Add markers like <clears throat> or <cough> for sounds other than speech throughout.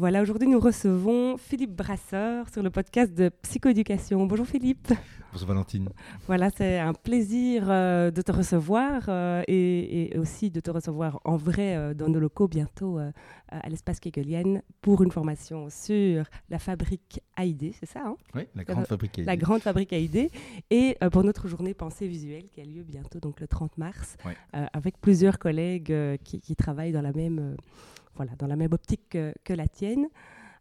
Voilà, aujourd'hui nous recevons Philippe Brasseur sur le podcast de Psychoéducation. Bonjour Philippe. Bonjour Valentine. Voilà, c'est un plaisir euh, de te recevoir euh, et, aussi de te recevoir en vrai euh, dans nos locaux bientôt à l'espace Kegelian pour une formation sur la fabrique AID, c'est ça hein? Oui, la grande fabrique AID. La grande fabrique AID et pour notre journée pensée visuelle qui a lieu bientôt, donc le 30 mars, avec plusieurs collègues qui, qui, travaillent dans la même voilà, dans la même optique que, la tienne.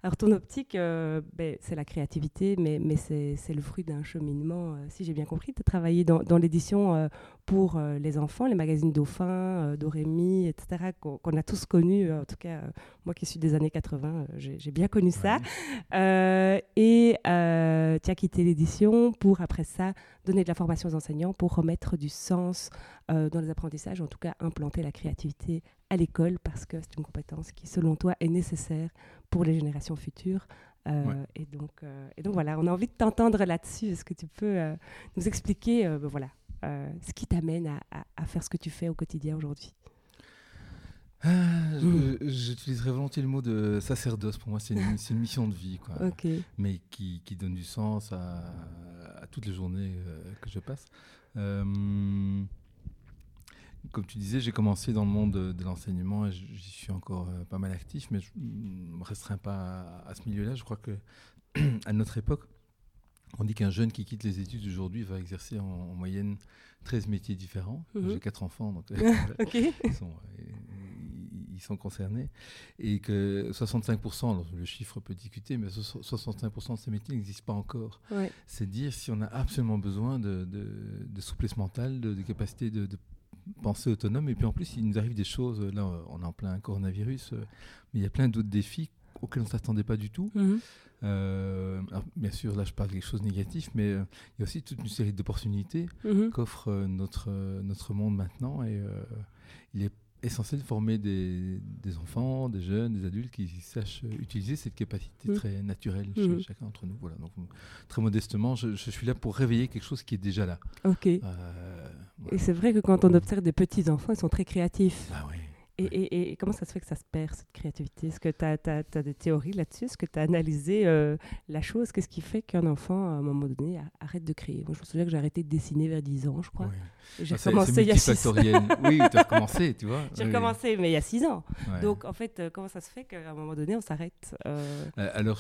Alors ton optique, euh, ben, c'est la créativité, mais, mais c'est le fruit d'un cheminement, euh, si j'ai bien compris. Tu as travaillé dans, dans l'édition euh, pour les enfants, les magazines Dauphin, Dorémy, etc., qu'on a tous connus, en tout cas moi qui suis des années 80, j'ai bien connu ça. et tu as quitté l'édition pour, après ça, donner de la formation aux enseignants pour remettre du sens dans les apprentissages, en tout cas implanter la créativité à l'école parce que c'est une compétence qui, selon toi, est nécessaire pour les générations futures. Euh, et, donc, euh, et donc voilà, on a envie de t'entendre là-dessus. Est-ce que tu peux euh, nous expliquer ben voilà, ce qui t'amène à, faire ce que tu fais au quotidien aujourd'hui? Ah, hmm. J'utiliserais volontiers le mot de sacerdoce. Pour moi, c'est une, une, mission de vie, quoi. <laughs> mais qui, qui, donne du sens à, à toutes les journées que je passe comme tu disais, j'ai commencé dans le monde de, l'enseignement et j'y suis encore euh, pas mal actif, mais je ne me restreins pas à, ce milieu-là. Je crois que <clears throat> à notre époque, on dit qu'un jeune qui quitte les études aujourd'hui va exercer en, moyenne 13 métiers différents. Mhm. J'ai quatre enfants, donc <laughs> ils, sont, ils, sont, concernés. Et que 65%, le chiffre peut discuter, mais 65% de ces métiers n'existent pas encore. C'est dire si on a absolument besoin de, souplesse mentale, de, capacité de, pensée autonome. Et puis en plus, il nous arrive des choses. Là, on est en plein coronavirus, euh, mais il y a plein d'autres défis auxquels on ne s'attendait pas du tout. Mhm. Euh, bien sûr, là, je parle de quelque chose de négatif, mais euh, il y a aussi toute une série d'opportunités mhm. qu'offre notre, notre monde maintenant. Et il est essentiel de former des, des, enfants, des jeunes, des adultes qui sachent utiliser cette capacité mmh. très naturelle chez mmh. chacun d'entre nous. Voilà. Donc, très modestement, je, suis là pour réveiller quelque chose qui est déjà là. Ok. Et c'est vrai que quand on observe des petits enfants, ils sont très créatifs. Ah. Et, comment ça se fait que ça se perd, cette créativité? Est-ce que tu as, des théories là-dessus? Est-ce que tu as analysé euh, la chose? Qu'est-ce qui fait qu'un enfant, à un moment donné, arrête de créer? Moi, je me souviens que j'ai arrêté de dessiner vers 10 ans, je crois. J'ai ah, recommencé il y a 6 ans. <laughs> oui, tu as recommencé, tu vois. J'ai recommencé, mais il y a 6 ans. Donc, en fait, euh, comment ça se fait qu'à un moment donné, on s'arrête euh, Alors,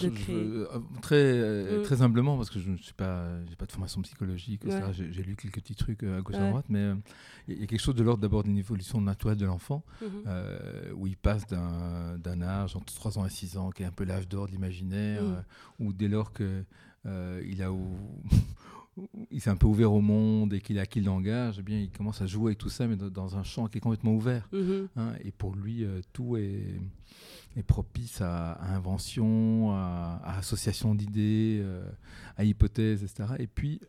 très, mm. très humblement, parce que je ne suis pas, j'ai pas de formation psychologique, j'ai lu quelques petits trucs à gauche à droite, mais il y a quelque chose de l'ordre d'abord d'une évolution naturelle de l'enfant. Mm-hmm. Euh, où il passe d'un âge entre 3 ans et 6 ans, qui est un peu l'âge d'or de l'imaginaire, mm. euh, où dès lors que euh, il a <laughs> il s'est un peu ouvert au monde et qu'il a acquis le langage, eh bien, il commence à jouer avec tout ça, mais dans un champ qui est complètement ouvert. Mm-hmm. Hein, et pour lui, tout est, est, propice à, invention, à, association d'idées, à hypothèses, etc. Et puis,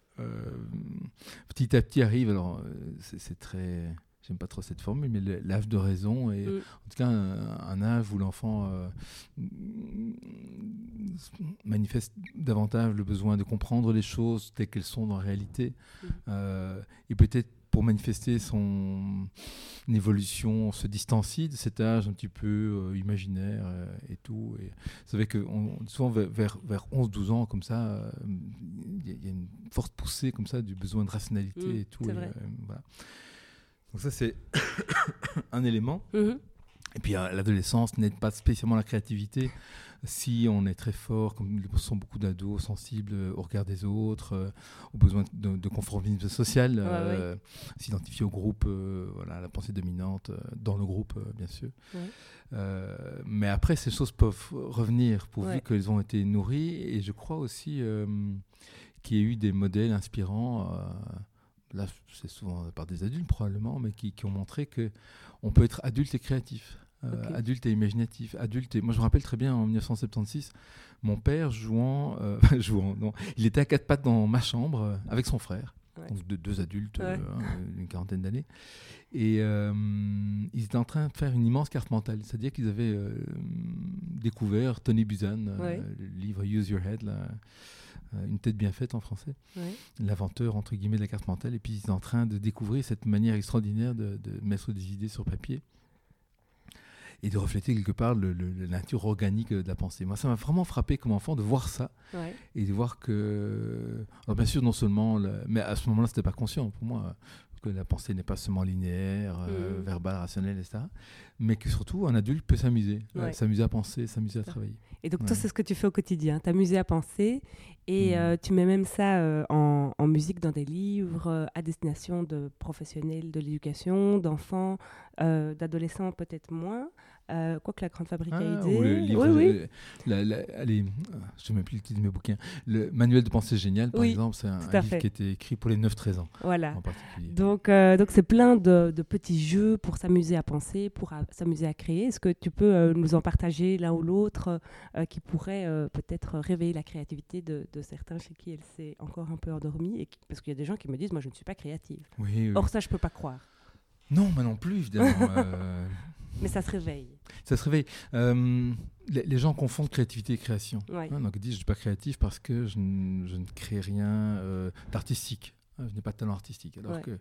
petit à petit arrive, alors c'est très j'aime pas trop cette formule, mais l'âge de raison est mm. en tout cas un, âge où l'enfant euh, manifeste davantage le besoin de comprendre les choses telles qu'elles sont dans la réalité. Mm. Euh, et peut-être pour manifester son évolution, se distancie de cet âge un petit peu euh, imaginaire et tout. Et vous savez que souvent vers, vers, 11-12 ans, comme ça, il y, a une forte poussée comme ça du besoin de rationalité mm, et tout. voilà. Donc ça, c'est <coughs> un élément. Mhm. Et puis l'adolescence n'aide pas spécialement la créativité. Si on est très fort, comme sont beaucoup d'ados sensibles au regard des autres, aux besoins de, conformisme social, s'identifier au groupe, voilà, la pensée dominante dans le groupe, bien sûr. mais après, ces choses peuvent revenir pourvu qu'elles ont été nourries. Et je crois aussi qu'il y a eu des modèles inspirants là c'est souvent par des adultes probablement, mais qui, ont montré que on peut être adulte et créatif, euh, adulte et imaginatif, adulte et moi je me rappelle très bien en 1976, mon père jouant, euh, <laughs> jouant, non, il était à quatre pattes dans ma chambre euh, avec son frère. Donc de, deux adultes hein, d'une quarantaine d'années. Et ils étaient en train de faire une immense carte mentale. C'est-à-dire qu'ils avaient découvert Tony Buzan, le livre Use Your Head, là, une tête bien faite en français, l'inventeur entre guillemets de la carte mentale, et puis il est en train de découvrir cette manière extraordinaire de, mettre des idées sur papier et de refléter quelque part le, la nature organique de la pensée. Moi, ça m'a vraiment frappé comme enfant de voir ça et de voir que, alors bien sûr, non seulement, mais à ce moment-là, c'était pas conscient pour moi que la pensée n'est pas seulement linéaire, euh, mmh. verbale, rationnelle, etc. Mais que surtout, un adulte peut s'amuser, s'amuser à penser, s'amuser à travailler. Et donc, toi, c'est ce que tu fais au quotidien, t'amuser à penser. Et mmh. euh, tu mets même ça euh, en, en, musique dans des livres à destination de professionnels de l'éducation, d'enfants, d'adolescents peut-être moins. Euh, quoi que la grande fabrique a ah, aidé. le livre, oui, oui. allez, je ne sais même plus le titre de mes bouquins. Le manuel de pensée géniale, par exemple, c'est un, livre qui a été écrit pour les 9-13 ans. Voilà. donc, euh, donc c'est plein de, petits jeux pour s'amuser à penser, pour s'amuser à créer. Est-ce que tu peux euh, nous en partager l'un ou l'autre qui pourrait peut-être réveiller la créativité de, certains chez qui elle s'est encore un peu endormie et Parce qu'il y a des gens qui me disent, moi, je ne suis pas créative. Or, ça, je ne peux pas croire. Non, moi non plus, évidemment. Mais ça se réveille. Ça se réveille. Euh, les, gens confondent créativité et création. Hein, donc ils disent je ne suis pas créatif parce que je, ne crée rien euh, d'artistique. Hein, je n'ai pas de talent artistique. Alors que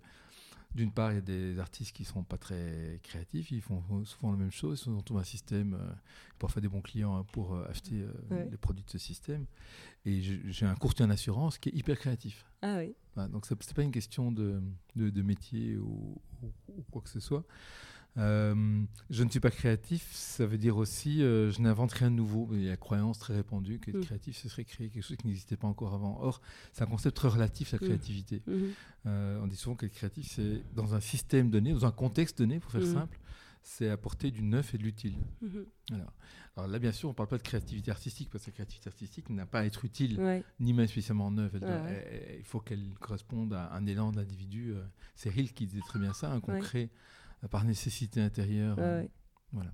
d'une part, il y a des artistes qui ne sont pas très créatifs, ils font souvent la même chose, ils ont un système, euh, pour faire des bons clients hein, pour acheter les produits de ce système. Et j'ai un courtier en assurance qui est hyper créatif. Ah oui. donc ce n'est pas une question de, de, métier ou, ou, quoi que ce soit. Euh, je ne suis pas créatif, ça veut dire aussi euh, je n'invente rien de nouveau. Il y a la croyance très répandue que être mm. créatif, ce serait créer quelque chose qui n'existait pas encore avant. Or, c'est un concept très relatif, la mm. créativité. Mm-hmm. Euh, on dit souvent qu'être créatif, c'est dans un système donné, dans un contexte donné, pour faire mm. simple, c'est apporter du neuf et de l'utile. Mm-hmm. Alors, là, bien sûr, on ne parle pas de créativité artistique, parce que la créativité artistique n'a pas à être utile, ni même spécialement neuve. il faut qu'elle corresponde à un élan d'individu. C'est Hill qui disait très bien ça, un concret par nécessité intérieure. Euh, voilà.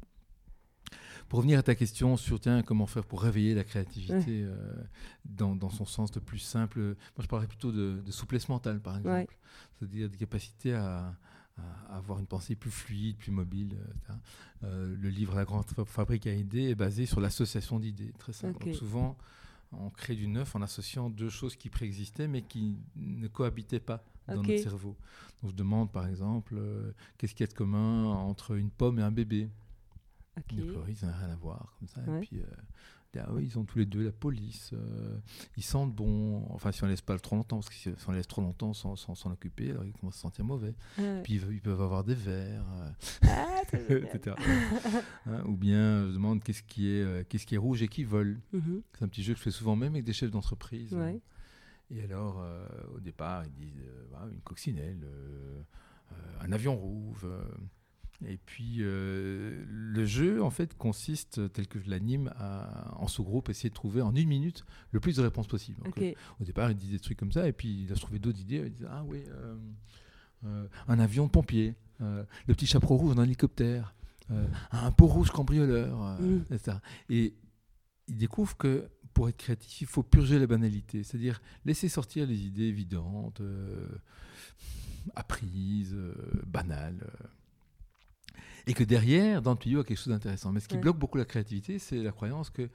Pour revenir à ta question sur tiens, comment faire pour réveiller la créativité euh, dans, dans, son sens le plus simple, moi je parlerais plutôt de, souplesse mentale par exemple, c'est-à-dire de capacité à, avoir une pensée plus fluide, plus mobile. Euh, le livre La Grande Fabrique à idées est basé sur l'association d'idées, très simple. Donc souvent, on crée du neuf en associant deux choses qui préexistaient mais qui ne cohabitaient pas dans notre cerveau. Donc je demande par exemple, euh, qu'est-ce qu'il y a de commun entre une pomme et un bébé? Okay. Les ça n'a rien à voir, comme ça. Et puis, euh, ah oui, ils ont tous les deux la police, euh, ils sentent bon, enfin si on laisse pas trop longtemps, parce que si on laisse trop longtemps sans s'en occuper, alors ils commencent à se sentir mauvais. Ah puis ils, peuvent avoir des vers, ah, <laughs> etc. Hein, ou bien je demande qu'est-ce qui est, qu'est-ce qui est rouge et qui vole. Mhm. C'est un petit jeu que je fais souvent même avec des chefs d'entreprise. Ouais. Et alors, euh, au départ, ils disent euh, une coccinelle, euh, un avion rouge. et puis, le jeu, en fait, consiste, tel que je l'anime, en sous-groupe, essayer de trouver en une minute le plus de réponses possibles. au départ, ils disent des trucs comme ça, et puis il a trouvé d'autres idées. Ils disent Ah oui, un avion de pompier, le petit chapeau rouge d'un hélicoptère, un pot rouge cambrioleur, mm. etc. Et ils découvrent que pour être créatif, il faut purger la banalité, c'est-à-dire laisser sortir les idées évidentes, euh, apprises, euh, banales. Euh, et que derrière, dans le tuyau, il y a quelque chose d'intéressant. Mais ce qui bloque beaucoup la créativité, c'est la croyance que,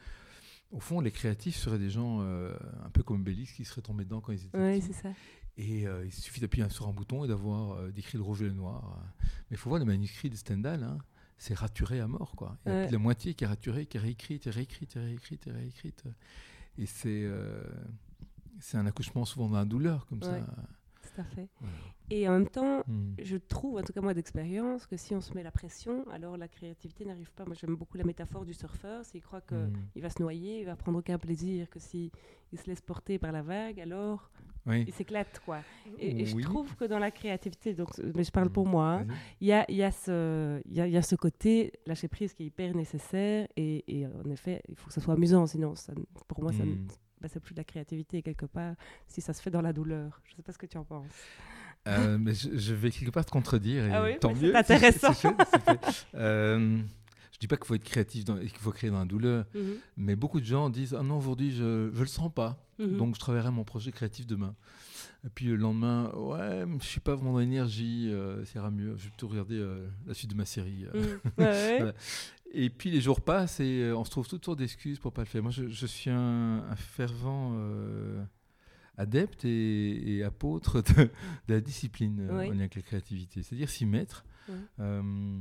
au fond, les créatifs seraient des gens un peu comme Bélix qui seraient tombés dedans quand ils étaient ouais, Ça. Et il suffit d'appuyer sur un bouton et d'avoir d'écrire le rouge et le noir. Mais il faut voir le manuscrit de Stendhal. Hein c'est raturé à mort. Quoi. Il y a la moitié qui est raturée, qui est réécrite, et réécrite, et réécrite, et réécrite. Et c'est, euh, c'est un accouchement souvent dans la douleur, comme ça. Tout à fait. Et en même temps, hmm. je trouve, en tout cas moi d'expérience, que si on se met la pression, alors la créativité n'arrive pas. Moi j'aime beaucoup la métaphore du surfeur. S'il croit qu'il hmm. il va se noyer, il va prendre aucun plaisir, que s'il il se laisse porter par la vague, alors il s'éclate. quoi. Et, je trouve que dans la créativité, donc, mais je parle pour hmm. moi, hein, il y, a, y, a ce, y, a, y a ce côté lâcher prise qui est hyper nécessaire. Et, et en effet, il faut que ça soit amusant, sinon ça, pour moi, ça bah, c'est plus de la créativité quelque part si ça se fait dans la douleur. Je ne sais pas ce que tu en penses. Euh, <laughs> mais je, vais quelque part te contredire. Et ah oui, tant mieux. C'est intéressant. <laughs> euh, je dis pas qu'il faut être créatif et qu'il faut créer dans la douleur, mhm. mais beaucoup de gens disent ah non aujourd'hui je ne le sens pas, mhm. donc je travaillerai mon projet créatif demain. Et puis le lendemain, ouais, je suis pas vraiment dans l'énergie, euh, ça ira mieux. Je vais plutôt regarder la suite de ma série. Mhm. <laughs> Et puis les jours passent et euh, on se trouve toutes sortes d'excuses pour pas le faire. Moi, je, suis un, fervent euh, adepte et, apôtre <laughs> de, la discipline en lien avec la créativité. C'est-à-dire s'y mettre, euh,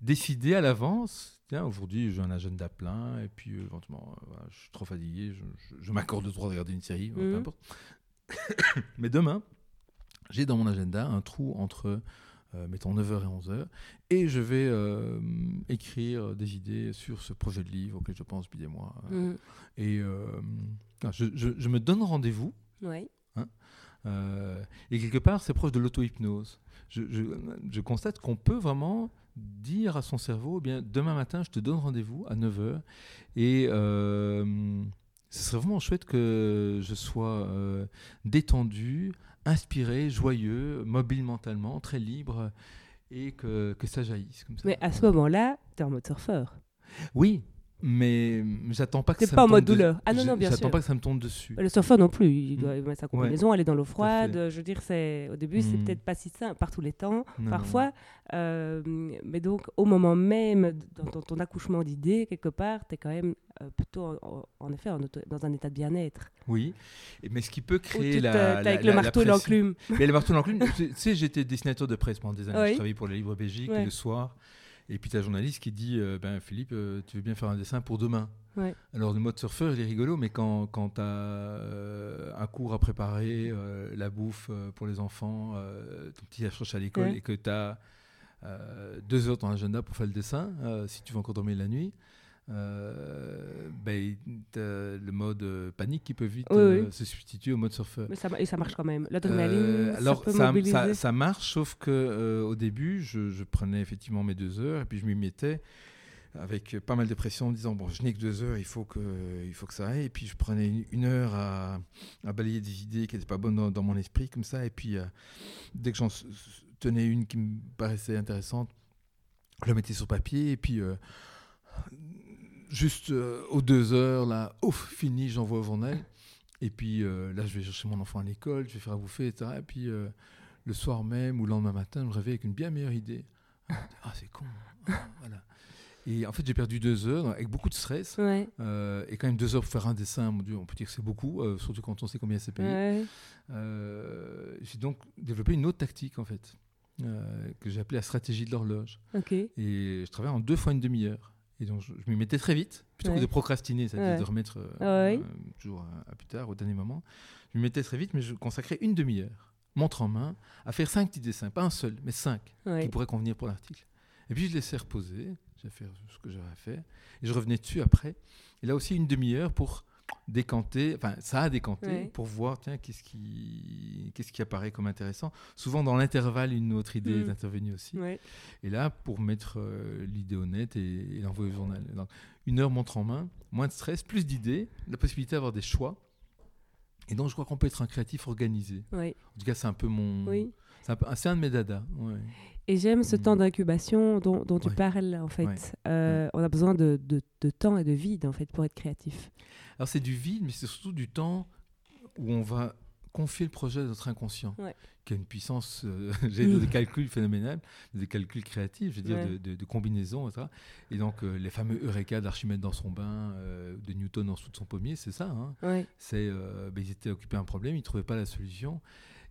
décider à l'avance. Tiens, aujourd'hui, j'ai un agenda plein et puis éventuellement, je suis trop fatigué, je, m'accorde le droit de regarder une série, peu mhm. importe. <coughs> Mais demain, j'ai dans mon agenda un trou entre euh, mettons 9h et 11h, et je vais euh, écrire des idées sur ce projet de livre auquel je pense depuis des mois. Mm. Et euh, je, je, me donne rendez-vous. Oui. Hein, et quelque part, c'est proche de l'auto-hypnose. Je, je, constate qu'on peut vraiment dire à son cerveau, eh bien, demain matin, je te donne rendez-vous à 9h. Et ce serait vraiment chouette que je sois détendu, inspiré, joyeux, mobile mentalement, très libre, et que, que ça jaillisse comme ça. Mais à ce moment-là, tu es en mode surfeur. Oui, mais j'attends pas que ça pas en mode douleur. Ah non, non, bien sûr. J'attends pas que ça me tombe dessus. Le surfeur non plus. Il doit mm. mettre sa combinaison, aller dans l'eau froide. Je veux dire, c'est au début, c'est mm. peut-être pas si simple par tous les temps, parfois. Euh, mais donc, au moment même, dans, ton accouchement d'idées, quelque part, tu es quand même euh, plutôt, en, effet, dans un état de bien-être. Oui, mais ce qui peut créer la, Avec le marteau et l'enclume. Mais le marteau et l'enclume, tu sais, j'étais dessinateur de presse pendant des années. Je travaillais pour le Livre Belgique le soir. Et puis tu as un journaliste qui dit euh, ben, Philippe, euh, tu veux bien faire un dessin pour demain. Alors le mode surfeur, il est rigolo, mais quand, quand tu as euh, un cours à préparer, la bouffe pour les enfants, ton petit approche à l'école, et que tu as deux heures dans l'agenda pour faire le dessin, si tu veux encore dormir la nuit, euh, ben, le mode euh, panique qui peut vite euh, se substituer au mode surfeur. Mais ça, et ça marche quand même. L'adrénaline, alors ça, ça, ça, marche, sauf que au début, je, je, prenais effectivement mes deux heures et puis je m'y mettais avec pas mal de pression en disant bon, je n'ai que deux heures, il faut que, il faut que ça aille. Et puis je prenais une, heure à, à, balayer des idées qui n'étaient pas bonnes dans, mon esprit comme ça. Et puis dès que j'en tenais une qui me paraissait intéressante, je la mettais sur papier et puis juste euh, aux deux heures, là, ouf, fini, j'envoie au journal. Et puis euh, là, je vais chercher mon enfant à l'école, je vais faire à bouffer, etc. Et puis euh, le soir même ou le lendemain matin, je me réveille avec une bien meilleure idée. Ah, c'est con. Ah, <laughs> voilà. Et en fait, j'ai perdu deux heures avec beaucoup de stress. et quand même deux heures pour faire un dessin, mon Dieu, on peut dire que c'est beaucoup, surtout quand on sait combien c'est payé. j'ai donc développé une autre tactique, en fait, que j'ai appelée la stratégie de l'horloge. Et je travaille en deux fois une demi-heure. Et donc, je, m'y mettais très vite, plutôt que de procrastiner, c'est-à-dire de remettre euh, ah euh, toujours à, plus tard, au dernier moment. Je m'y mettais très vite, mais je consacrais une demi-heure, montre en main, à faire cinq petits dessins, pas un seul, mais cinq, qui pourraient convenir pour l'article. Et puis, je laissais reposer, j'ai fait ce que j'avais fait, et je revenais dessus après. Et là aussi, une demi-heure pour décanter, enfin ça a décanté pour voir tiens qu'est-ce qui qu'est-ce qui apparaît comme intéressant. Souvent dans l'intervalle une autre idée est mm. intervenue aussi. Et là pour mettre euh, l'idée honnête et, et l'envoyer au journal. une heure montre en main, moins de stress, plus d'idées, la possibilité d'avoir des choix. Et donc je crois qu'on peut être un créatif organisé. En tout cas c'est un peu mon, c'est un, de mes dadas. Et j'aime ce mm. temps d'incubation dont, tu parles, en fait. Euh, on a besoin de, de, temps et de vide, en fait, pour être créatif. Alors, c'est du vide, mais c'est surtout du temps où on va confier le projet à notre inconscient, qui a une puissance euh, <laughs> j'ai <laughs> de calcul phénoménal, des calculs créatifs, je veux dire, de, de, combinaisons, etc. Et donc, euh, les fameux Eureka d'Archimède dans son bain, de Newton en dessous de son pommier, c'est ça. Hein. C'est, ben, ils étaient occupés un problème, ils ne trouvaient pas la solution.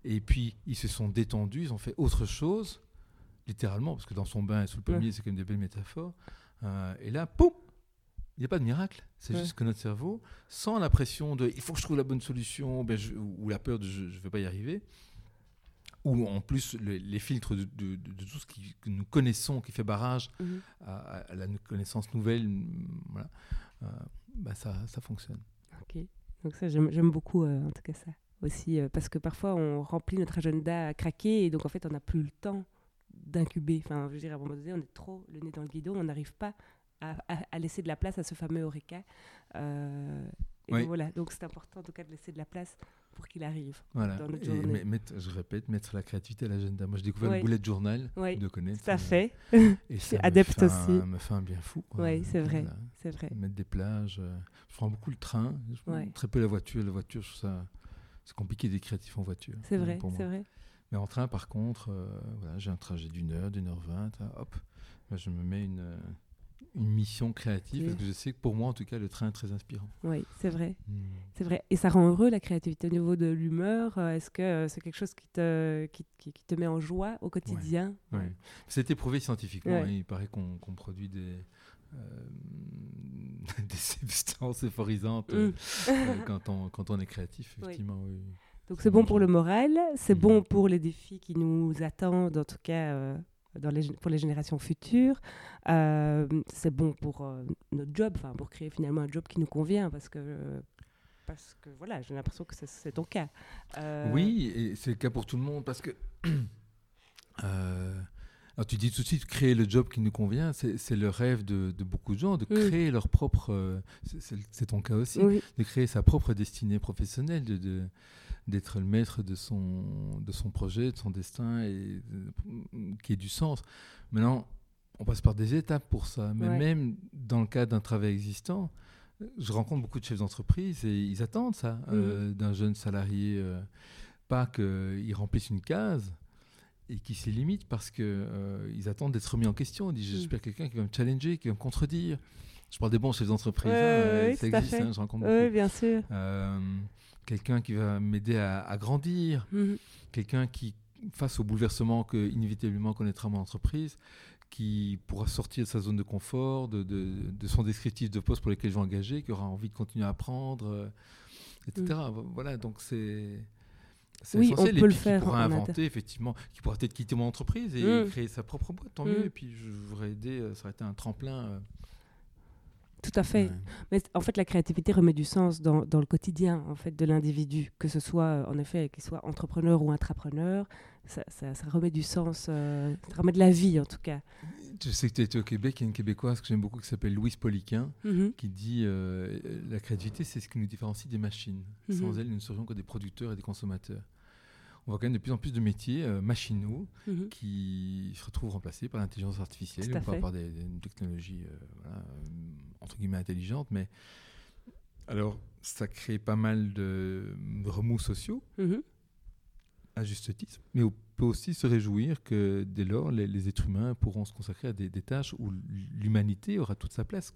Et puis, ils se sont détendus, ils ont fait autre chose littéralement, parce que dans son bain et sous le pommier, c'est même des belles métaphores. Euh, et là, poum Il n'y a pas de miracle. C'est juste que notre cerveau, sans la pression de il faut que je trouve la bonne solution, ben ou la peur de je ne vais pas y arriver, où en plus les filtres de, tout ce que nous connaissons, qui fait barrage mhm. à, la connaissance nouvelle, voilà, bah ça, ça fonctionne. Ok, donc ça j'aime beaucoup en tout cas ça aussi, parce que parfois on remplit notre agenda à craquer et donc en fait on n'a plus le temps d'incuber. Enfin, je veux dire, à un moment donné, on est trop le nez dans le guidon, on n'arrive pas à, laisser de la place à ce fameux Eureka. Euh, et voilà, donc c'est important en tout cas de laisser de la place pour qu'il arrive voilà. dans notre journée. je répète, mettre la créativité à l'agenda. Moi, j'ai découvert le bullet journal de connaître. Tout à fait. Et <laughs> ça adepte aussi. Ça me fait un bien fou. Oui, c'est vrai. c'est vrai. Mettre des plages. Euh, je prends beaucoup le train, très peu la voiture. La voiture, je trouve ça. C'est compliqué d'être créatif en voiture. C'est vrai, c'est vrai. Mais en train, par contre, euh, voilà, j'ai un trajet d'une heure, d'une heure vingt. Hop, je me mets une, une mission créative parce que je sais que pour moi, en tout cas, le train est très inspirant. Oui, c'est vrai. Hmm. C'est vrai. Et ça rend heureux la créativité au niveau de l'humeur. Euh, est-ce que euh, c'est quelque chose qui te, qui, qui, te met en joie au quotidien? C'est éprouvé scientifiquement. Hein. il paraît qu'on produit des. <laughs> des substances euphorisantes hmm. quand, on, quand on est créatif, effectivement. Oui. Donc c'est bon pour le moral, c'est mm. bon pour les défis qui nous attendent, en tout cas euh, dans les, pour les générations futures. Euh, c'est bon pour euh, notre job, pour créer finalement un job qui nous convient, parce que parce que voilà, j'ai l'impression que c'est ton cas. Oui, et c'est le cas pour tout le monde, parce que <clears throat> alors tu dis tout de suite créer le job qui nous convient, c'est le rêve de, beaucoup de gens, de mm. créer leur propre, c'est ton cas aussi, de créer sa propre destinée professionnelle, de, de d'être le maître de son, de son projet, de son destin, et qui ait du sens. Maintenant, on passe par des étapes pour ça. Mais même dans le cadre d'un travail existant, je rencontre beaucoup de chefs d'entreprise et ils attendent ça mmh. euh, d'un jeune salarié. Euh, pas qu'il remplisse une case et qui s'y limite parce qu'ils euh, attendent d'être remis en question. Ils disent mmh. J'espère quelqu'un qui va me challenger, qui va me contredire. Je parle des bons chefs d'entreprise, hein, ça existe, hein, je rencontre beaucoup. Oui, bien sûr quelqu'un qui va m'aider à, grandir, mhm. quelqu'un qui, face au bouleversement que inévitablement connaîtra mon entreprise, qui pourra sortir de sa zone de confort, de, de, son descriptif de poste pour lequel je vais engager, qui aura envie de continuer à apprendre, euh, etc. Mhm. Voilà, donc c'est. C'est oui, essentiel. On peut le faire. Qui pourra inventer, effectivement, qui pourra peut-être quitter mon entreprise et mhm. créer sa propre boîte, tant mieux. Et puis, je voudrais aider, euh, ça aurait été un tremplin euh, tout à fait. Mais en fait, la créativité remet du sens dans, dans le quotidien en fait, de l'individu, que ce soit euh, en effet qu'il soit entrepreneur ou intrapreneur. Ça, ça, remet du sens, euh, ça remet de la vie en tout cas. Je sais que tu étais au Québec, il y a une Québécoise que j'aime beaucoup qui s'appelle Louise Poliquin, mm-hmm. qui dit euh, La créativité, c'est ce qui nous différencie des machines. Mm-hmm. Sans elle, nous ne serions que des producteurs et des consommateurs on voit quand même de plus en plus de métiers euh, machinaux mhm. qui se retrouvent remplacés par l'intelligence artificielle ou par des, technologies euh, euh, entre guillemets intelligentes. Mais alors, ça crée pas mal de remous sociaux, mhm. à juste titre. Mais on peut aussi se réjouir que dès lors, les, êtres humains pourront se consacrer à des, tâches où l'humanité aura toute sa place.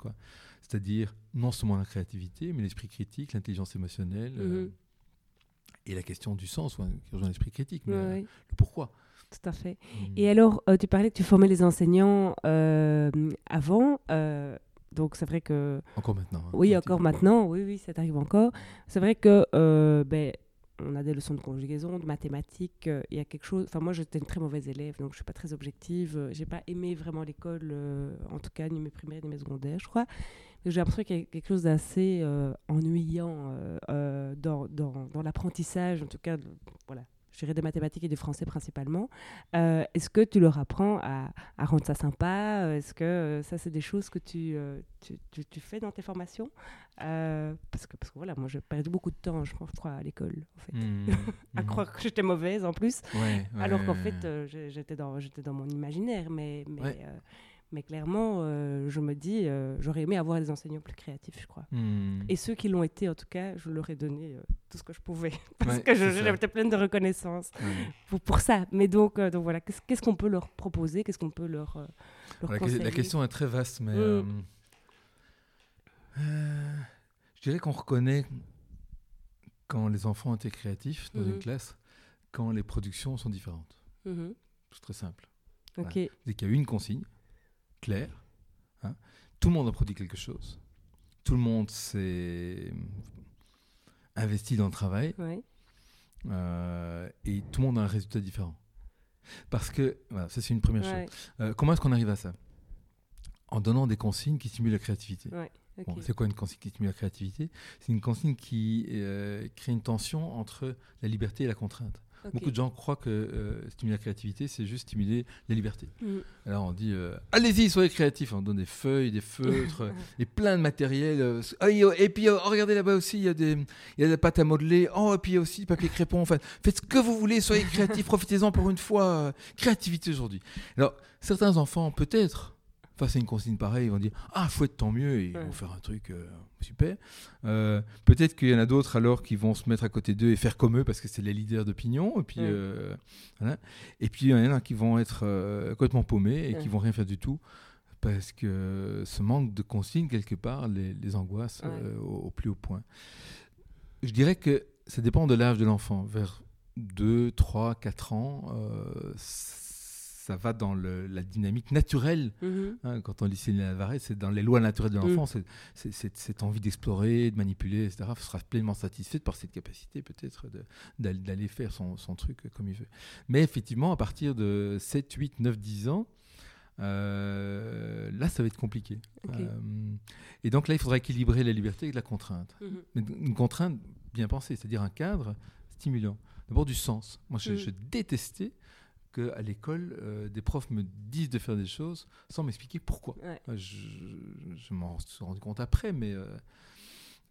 C'est-à-dire non seulement la créativité, mais l'esprit critique, l'intelligence émotionnelle. Mhm et la question du sens, qui rejoint l'esprit critique, mais euh, le pourquoi. Tout à fait. Mmh. Et alors, euh, tu parlais que tu formais les enseignants euh, avant. donc, c'est vrai que. Encore maintenant. Hein, oui, encore maintenant. Oui, oui, ça arrive encore. C'est vrai que. ben, on a des leçons de conjugaison, de mathématiques. Il y a quelque chose. Enfin, moi, j'étais une très mauvaise élève, donc je suis pas très objective. J'ai pas aimé vraiment l'école, en tout cas, ni mes primaires ni mes secondaires, je crois. J'ai l'impression qu'il y a quelque chose d'assez euh, ennuyant euh, euh, dans, dans, dans l'apprentissage, en tout cas, voilà, je dirais des mathématiques et du français principalement. Est-ce que tu leur apprends à, à rendre ça sympa? Est-ce que ça, c'est des choses que tu, tu, tu, fais dans tes formations? Parce, que, parce que voilà, moi, j'ai perdu beaucoup de temps, je crois, à l'école, en fait, mmh, <laughs> à mmh. croire que j'étais mauvaise en plus, alors qu'en fait, j'étais dans, dans mon imaginaire, mais... mais mais clairement, euh, je me dis, euh, j'aurais aimé avoir des enseignants plus créatifs, je crois. Hmm. Et ceux qui l'ont été, en tout cas, je leur ai donné euh, tout ce que je pouvais. <laughs> Parce que j'étais pleine de reconnaissance pour, pour, ça. Mais donc, donc voilà, qu'est-ce qu'on peut leur proposer? Qu'est-ce qu'on peut leur, leur La question est très vaste, mais hmm. je dirais qu'on reconnaît quand les enfants ont été créatifs dans une mhm. classe, quand les productions sont différentes. Mhm. C'est très simple. Okay. Dès qu'il y a une consigne, clair. Hein. Tout le monde a produit quelque chose. Tout le monde s'est investi dans le travail. et tout le monde a un résultat différent. Parce que, voilà, ça c'est une première chose. comment est-ce qu'on arrive à ça? En donnant des consignes qui stimulent la créativité. c'est quoi une consigne qui stimule la créativité? C'est une consigne qui crée une tension entre la liberté et la contrainte. Beaucoup de gens croient que euh, stimuler la créativité, c'est juste stimuler la liberté. Mm. Alors on dit euh, allez-y, soyez créatifs. On donne des feuilles, des feutres, <laughs> et plein de matériel. Euh, oh, et puis oh, regardez là-bas aussi, il y a des, il y a à modeler. Oh, et puis il y a aussi papier crépon. Enfin, faites ce que vous voulez, soyez créatifs, <laughs> profitez-en pour une fois. créativité aujourd'hui. Alors certains enfants, peut-être, face à une consigne pareille, ils vont dire Ah, faut être tant mieux, et ils vont faire un truc euh, super. Euh, peut-être qu'il y en a d'autres alors qui vont se mettre à côté d'eux et faire comme eux parce que c'est les leaders d'opinion. Et, puis, euh, et puis il y en a qui vont être complètement paumés et qui vont rien faire du tout parce que ce manque de consignes, quelque part, les, les angoisse au, au, plus haut point. Je dirais que ça dépend de l'âge de l'enfant. Vers 2, 3, 4 ans, ça va dans la dynamique naturelle. Mhm. Hein, quand on lit Céline Alvarez, c'est dans les lois naturelles de mhm. l'enfant, c'est cette envie d'explorer, de manipuler, etc. sera pleinement satisfaite par cette capacité peut-être d'aller faire son, truc comme il veut. Mais effectivement, à partir de 7, 8, 9, 10 ans, euh, là, ça va être compliqué. Euh, et donc là, il faudra équilibrer la liberté avec la contrainte. Mhm. une contrainte bien pensée, c'est-à-dire un cadre stimulant. D'abord du sens. Moi, je, je détestais qu'à l'école, euh, des profs me disent de faire des choses sans m'expliquer pourquoi. Je, m'en suis rendu compte après, mais euh,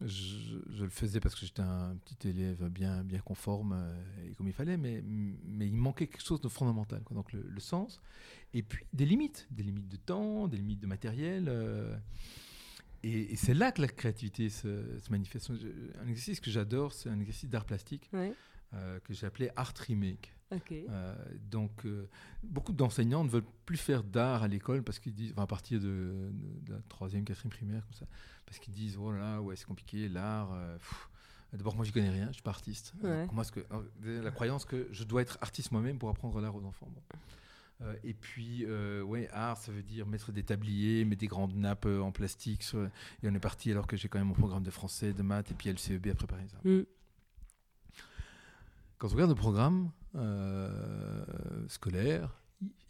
je, le faisais parce que j'étais un petit élève bien, bien conforme euh, et comme il fallait, mais, mais il manquait quelque chose de fondamental. Donc le, sens, et puis des limites, des limites de temps, des limites de matériel. et, c'est là que la créativité se, se manifeste. Un exercice que j'adore, c'est un exercice d'art plastique que j'ai appelé Art Remake. Euh, donc, euh, beaucoup d'enseignants ne veulent plus faire d'art à l'école parce qu'ils disent, à partir de, la troisième, quatrième primaire, comme ça, parce qu'ils disent, oh là là, ouais, c'est compliqué, l'art. Euh, d'abord, moi, j'y connais rien, je suis pas artiste. ce que, la croyance que je dois être artiste moi-même pour apprendre l'art aux enfants. et puis, ouais, art, ça veut dire mettre des tabliers, mettre des grandes nappes en plastique. et on est parti alors que j'ai quand même mon programme de français, de maths et puis LCEB à préparer ça. Mm. Quand on regarde le programme, scolaire,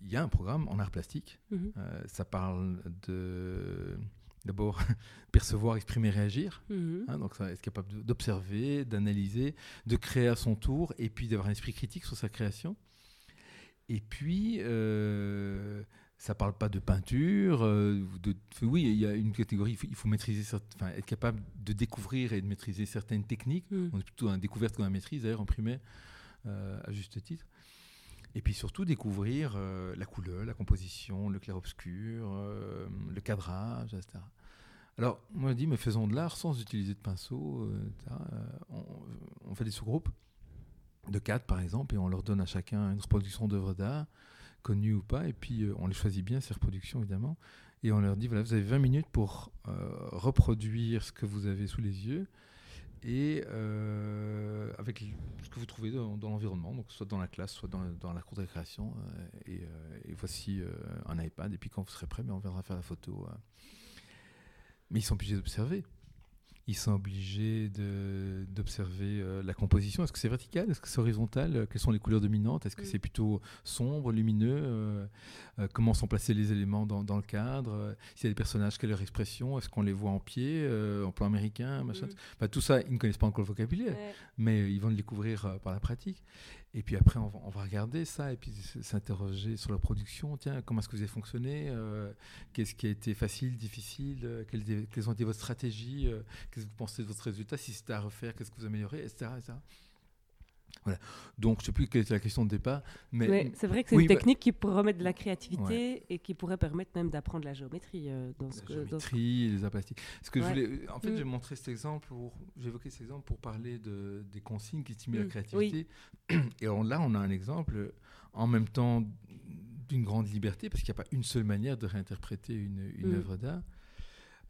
il y a un programme en art plastique. Mhm. Euh, ça parle de d'abord <laughs> percevoir, exprimer, réagir. Mhm. Hein, donc, être capable d'observer, d'analyser, de créer à son tour, et puis d'avoir un esprit critique sur sa création. Et puis, euh, ça parle pas de peinture. Euh, de, oui, il y a une catégorie, il faut, maîtriser, enfin, être capable de découvrir et de maîtriser certaines techniques. Mhm. On est plutôt dans la découverte dans la maîtrise, d'ailleurs, en primaire. Euh, à juste titre. Et puis surtout découvrir euh, la couleur, la composition, le clair-obscur, euh, le cadrage, etc. Alors, moi, je dis, mais faisons de l'art sans utiliser de pinceau. On, fait des sous-groupes de quatre, par exemple, et on leur donne à chacun une reproduction d'œuvres d'art, connues ou pas, et puis on les choisit bien, ces reproductions, évidemment, et on leur dit, voilà, vous avez 20 minutes pour reproduire ce que vous avez sous les yeux, et euh, avec ce que vous trouvez dans, l'environnement, donc soit dans la classe, soit dans, la cour de récréation. Euh, et, euh, et, voici un iPad, et puis quand vous serez prêt, ben, on viendra faire la photo. Mais ils sont obligés d'observer ils sont obligés d'observer euh, la composition. Est-ce que c'est vertical? Est-ce que c'est horizontal? Euh, Quelles sont les couleurs dominantes? Est-ce que c'est plutôt sombre, lumineux? Euh, Comment sont placés les éléments dans, dans le cadre? S'il y a des personnages, quelle est leur expression? Est-ce qu'on les voit en pied, en plan américain machin? Mm. Tout ça, ils ne connaissent pas encore le vocabulaire, mais ils vont le découvrir par la pratique. Et puis après, on va, regarder ça et puis s'interroger sur la production. Tiens, comment est-ce que vous avez fonctionné euh, Qu'est-ce qui a été facile, difficile euh, quelles, ont été vos stratégies euh, Qu'est-ce que vous pensez de votre résultat Si c'était à refaire, qu'est-ce que vous améliorez etc. Voilà. Donc, je ne sais plus quelle était la question de départ. Mais c'est vrai que c'est une bah technique qui pourrait remettre de la créativité et qui pourrait permettre même d'apprendre la géométrie. Euh, dans ce la géométrie, les arts plastiques. Ce que je voulais, en fait, mm. j'ai montré cet exemple, j'ai évoqué cet exemple pour parler de, des consignes qui stimulent la mm. créativité. Et là, on a un exemple en même temps d'une grande liberté, parce qu'il n'y a pas une seule manière de réinterpréter une, une mm. œuvre d'art,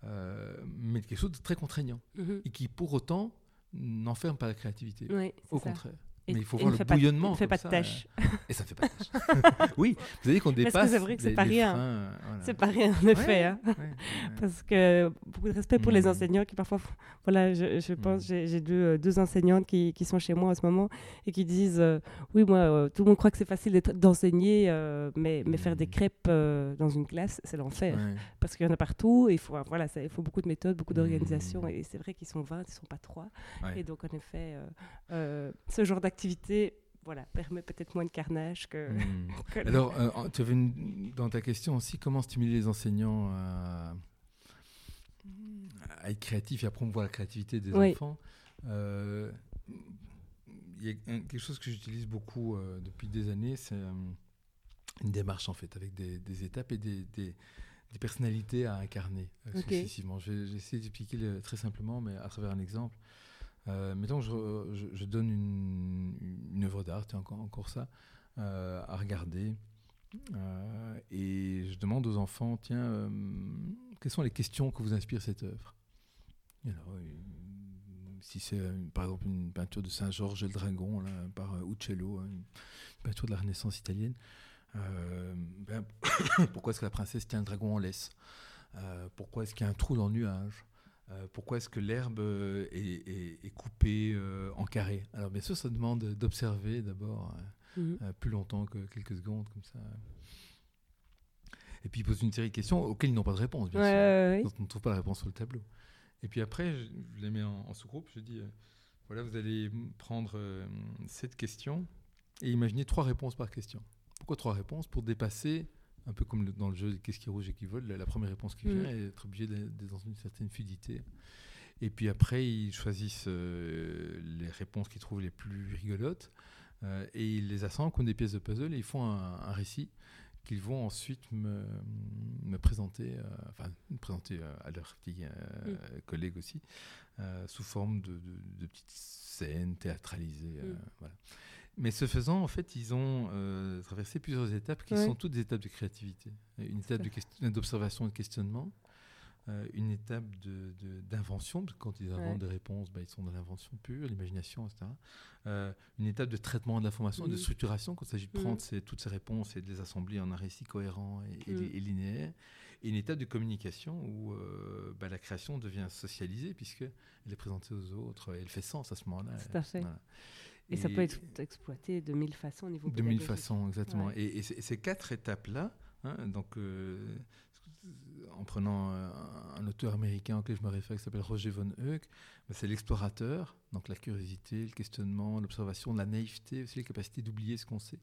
euh, mais quelque chose de très contraignant. Mm-hmm. Et qui, pour autant, n'enferme pas la créativité. Au contraire. Mais il faut voir le bouillonnement. Ça ne fait pas de tâche. <laughs> Et ça ne fait pas de tâche. <laughs> oui, vous avez dit qu'on dépasse. c'est vrai que c'est pas rien. C'est pas rien, en effet. Hein. <laughs> Parce que beaucoup de respect pour les mmh. enseignants qui parfois. Voilà, je, je pense, mmh. j'ai deux, euh, deux enseignantes qui, qui, sont chez moi en ce moment et qui disent euh, Oui, moi, euh, tout le monde croit que c'est facile d'enseigner, mais, mais faire des mmh. crêpes dans une classe, c'est l'enfer. Parce qu'il y en a partout. il faut, voilà, ça, il faut beaucoup de méthodes, beaucoup d'organisation. Et c'est vrai qu'ils sont 20, ils ne sont pas 3. Et donc, en effet, ce genre d'activité voilà, permet peut-être moins de carnage que. Hmm. <laughs> Alors, euh, tu avais dans ta question aussi, comment stimuler les enseignants à, être créatifs et à promouvoir la créativité des enfants euh, Il y a quelque chose que j'utilise beaucoup euh, depuis des années, c'est une démarche en fait, avec des, étapes et des, des, personnalités à incarner successivement. Je vais, essayer d'expliquer très simplement, mais à travers un exemple. Euh, mettons, je, donne une, œuvre d'art, encore, encore ça, euh, à regarder. Euh, et je demande aux enfants, tiens, euh, quelles sont les questions que vous inspire cette œuvre? Si c'est par exemple une peinture de Saint-Georges et le Dragon là, par Uccello, une peinture de la Renaissance italienne, ben, <coughs> pourquoi est-ce que la princesse tient le dragon en laisse? Pourquoi est-ce qu'il y a un trou dans le nuage? Euh, pourquoi est-ce que l'herbe euh, est, coupée euh, en carré? Alors bien sûr, ça demande d'observer d'abord mhm. plus longtemps que quelques secondes comme ça. Et puis il pose une série de questions auxquelles ils n'ont pas de réponse, bien sûr. on ne trouve pas la réponse sur le tableau. Et puis après, je, les mets en, sous-groupe. Je dis, voilà, vous allez prendre cette question et imaginer trois réponses par question. Pourquoi trois réponses? Pour dépasser un peu comme dans le jeu Qu'est-ce qui est rouge et qui vole, la, première réponse qui vient mm. est être obligé d'être dans une certaine fluidité. Et puis après, ils choisissent euh, les réponses qu'ils trouvent les plus rigolotes euh, et ils les assemblent comme des pièces de puzzle et ils font un, récit qu'ils vont ensuite me, me présenter, euh, enfin présenter à leurs petits mm. collègues aussi, sous forme de, de, petites scènes théâtralisées. Mm. Voilà. Mais ce faisant, en fait, ils ont euh, traversé plusieurs étapes qui sont toutes des étapes de créativité. Une étape d'observation et de questionnement, euh, une étape d'invention, de, quand ils inventent des réponses, bah, ils sont dans l'invention pure, l'imagination, etc. Euh, une étape de traitement de l'information, de structuration, quand il s'agit de prendre toutes ces réponses et de les assembler en un récit cohérent et, et, linéaire. Et une étape de communication où bah, la création devient socialisée, puisqu'elle est présentée aux autres, et elle fait sens à ce moment-là. Tout à fait. Et, ça peut être exploité de mille façons au niveau De mille façons, exactement. Et, ces quatre étapes-là, hein, donc euh, en prenant euh, un auteur américain auquel je me réfère qui s'appelle Roger von Heuk, bah, c'est l'explorateur, donc la curiosité, le questionnement, l'observation, la naïveté, aussi la capacité d'oublier ce qu'on sait.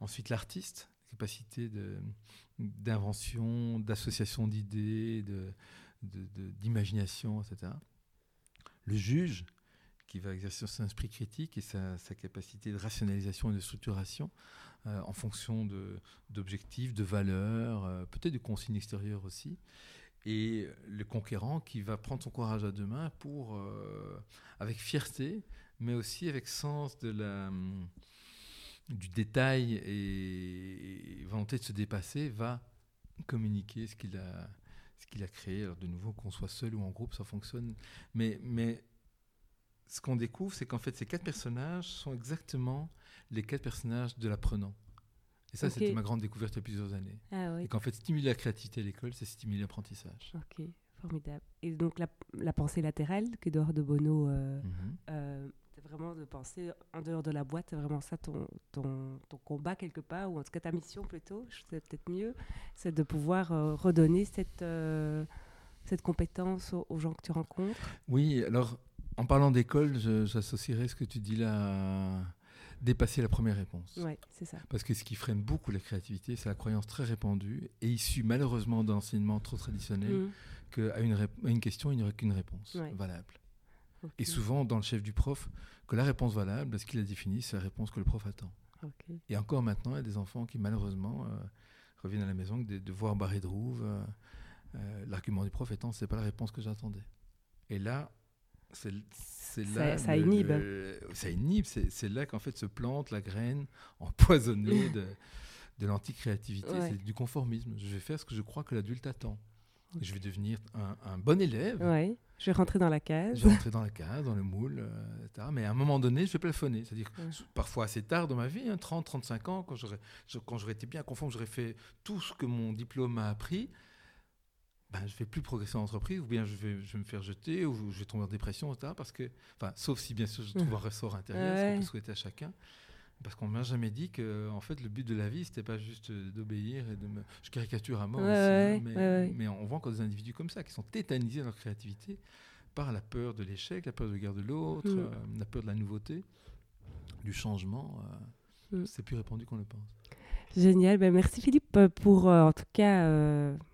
Ensuite, l'artiste, la capacité d'invention, d'association d'idées, d'imagination, de, etc. Le juge, qui va exercer son esprit critique et sa, capacité de rationalisation et de structuration euh, en fonction d'objectifs, de, valeurs, euh, peut-être de consignes extérieures aussi. Et le conquérant qui va prendre son courage à deux mains pour, euh, avec fierté, mais aussi avec sens de la, du détail et, volonté de se dépasser, va communiquer ce qu'il a, ce a créé. Alors de nouveau, qu'on soit seul ou en groupe, ça fonctionne. Mais ce qu'on découvre, c'est qu'en fait, ces quatre personnages sont exactement les quatre personnages de l'apprenant. Et ça, c'était ma grande découverte il y a plusieurs années. Ah, oui. Et qu'en fait, stimuler la créativité à l'école, c'est stimuler l'apprentissage. Ok, formidable. Et donc, la, pensée latérale, qui est dehors de Bono, euh, mhm. euh, c'est vraiment de penser en dehors de la boîte, c'est vraiment ça ton, ton, ton, combat quelque part, ou en tout cas ta mission plutôt, je sais peut-être mieux, c'est de pouvoir euh, redonner cette, cette compétence aux gens que tu rencontres? Oui, alors en parlant d'école, j'associerais ce que tu dis là à dépasser la première réponse. Oui, c'est ça. Parce que ce qui freine beaucoup la créativité, c'est la croyance très répandue et issue malheureusement d'enseignements trop traditionnels mmh. qu'à une, une, question, il n'y aurait qu'une réponse valable. Et souvent, dans le chef du prof, que la réponse valable, ce qu'il a défini, c'est la réponse que le prof attend. Et encore maintenant, il y a des enfants qui malheureusement euh, reviennent à la maison de, de voir barré de rouve. Euh, euh, l'argument du prof étant, c'est pas la réponse que j'attendais. Et là, c'est là. Ça, inhibe. ça inhibe. C'est là qu'en fait se plante la graine empoisonnée <laughs> de, de l'anti-créativité. C'est du conformisme. Je vais faire ce que je crois que l'adulte attend. Je vais devenir un, bon élève. Ouais. Je vais rentrer dans la case. Je vais rentrer dans la case, dans le moule, euh, Mais à un moment donné, je vais plafonner. C'est-à-dire parfois assez tard dans ma vie, 30, hein, 35 ans, quand j'aurais, quand j'aurais été bien conforme, j'aurais fait tout ce que mon diplôme m'a appris. Ben, je ne vais plus progresser en entreprise, ou bien je vais, je vais me faire jeter, ou je vais tomber en dépression, etc. Parce que, enfin, sauf si bien sûr je trouve un ressort intérieur, ce qu'on peut souhaiter à chacun. Parce qu'on m'a jamais dit que en fait le but de la vie c'était pas juste d'obéir et de me je caricature à mort hein, mais, on voit encore des individus comme ça qui sont tétanisés dans leur créativité par la peur de l'échec, la peur de garder l'autre, mm. euh, la peur de la nouveauté, du changement. Euh, mm. C'est plus répandu qu'on le pense. Génial, ben merci Philippe pour euh, en tout cas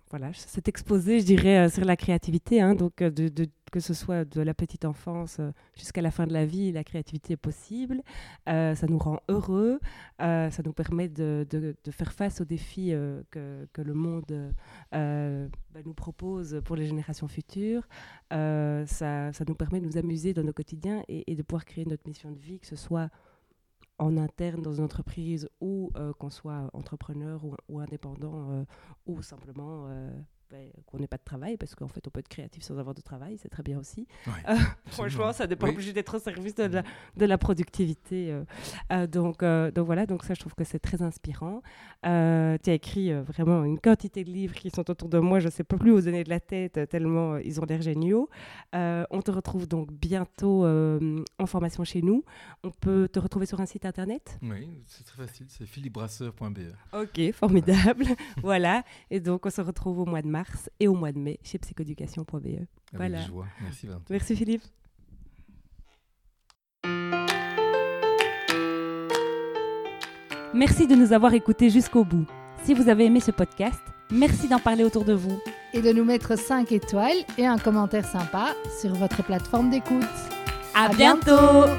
voilà, cet exposé, je dirais, sur la créativité, hein, donc de, que ce soit de la petite enfance euh, jusqu'à la fin de la vie, la créativité est possible. Euh, ça nous rend heureux, euh, ça nous permet de, faire face aux défis que, le monde bah, nous propose pour les générations futures. Ça, nous permet de nous amuser dans nos quotidiens et, de pouvoir créer notre mission de vie, que ce soit en interne dans une entreprise ou qu'on soit entrepreneur ou, indépendant ou simplement ben, qu'on n'ait pas de travail, parce qu'en fait, on peut être créatif sans avoir de travail, c'est très bien aussi. <laughs> Euh, franchement, ça dépend plus d'être au service de la, de la productivité. Euh. Euh, donc, donc voilà, donc ça, je trouve que c'est très inspirant. tu as écrit vraiment une quantité de livres qui sont autour de moi, je ne sais pas plus où donner de la tête, tellement ils ont l'air géniaux. on te retrouve donc bientôt en formation chez nous. On peut te retrouver sur un site internet? Oui, c'est très facile, c'est philippebrasseur.be. Ok, formidable. <laughs> voilà, et donc on se retrouve au mois de mars et au mois de mai chez psychoéducation.be. Voilà. Merci Merci Philippe. Merci de nous avoir écoutés jusqu'au bout. Si vous avez aimé ce podcast, merci d'en parler autour de vous. Et de nous mettre 5 étoiles et un commentaire sympa sur votre plateforme d'écoute. À, bientôt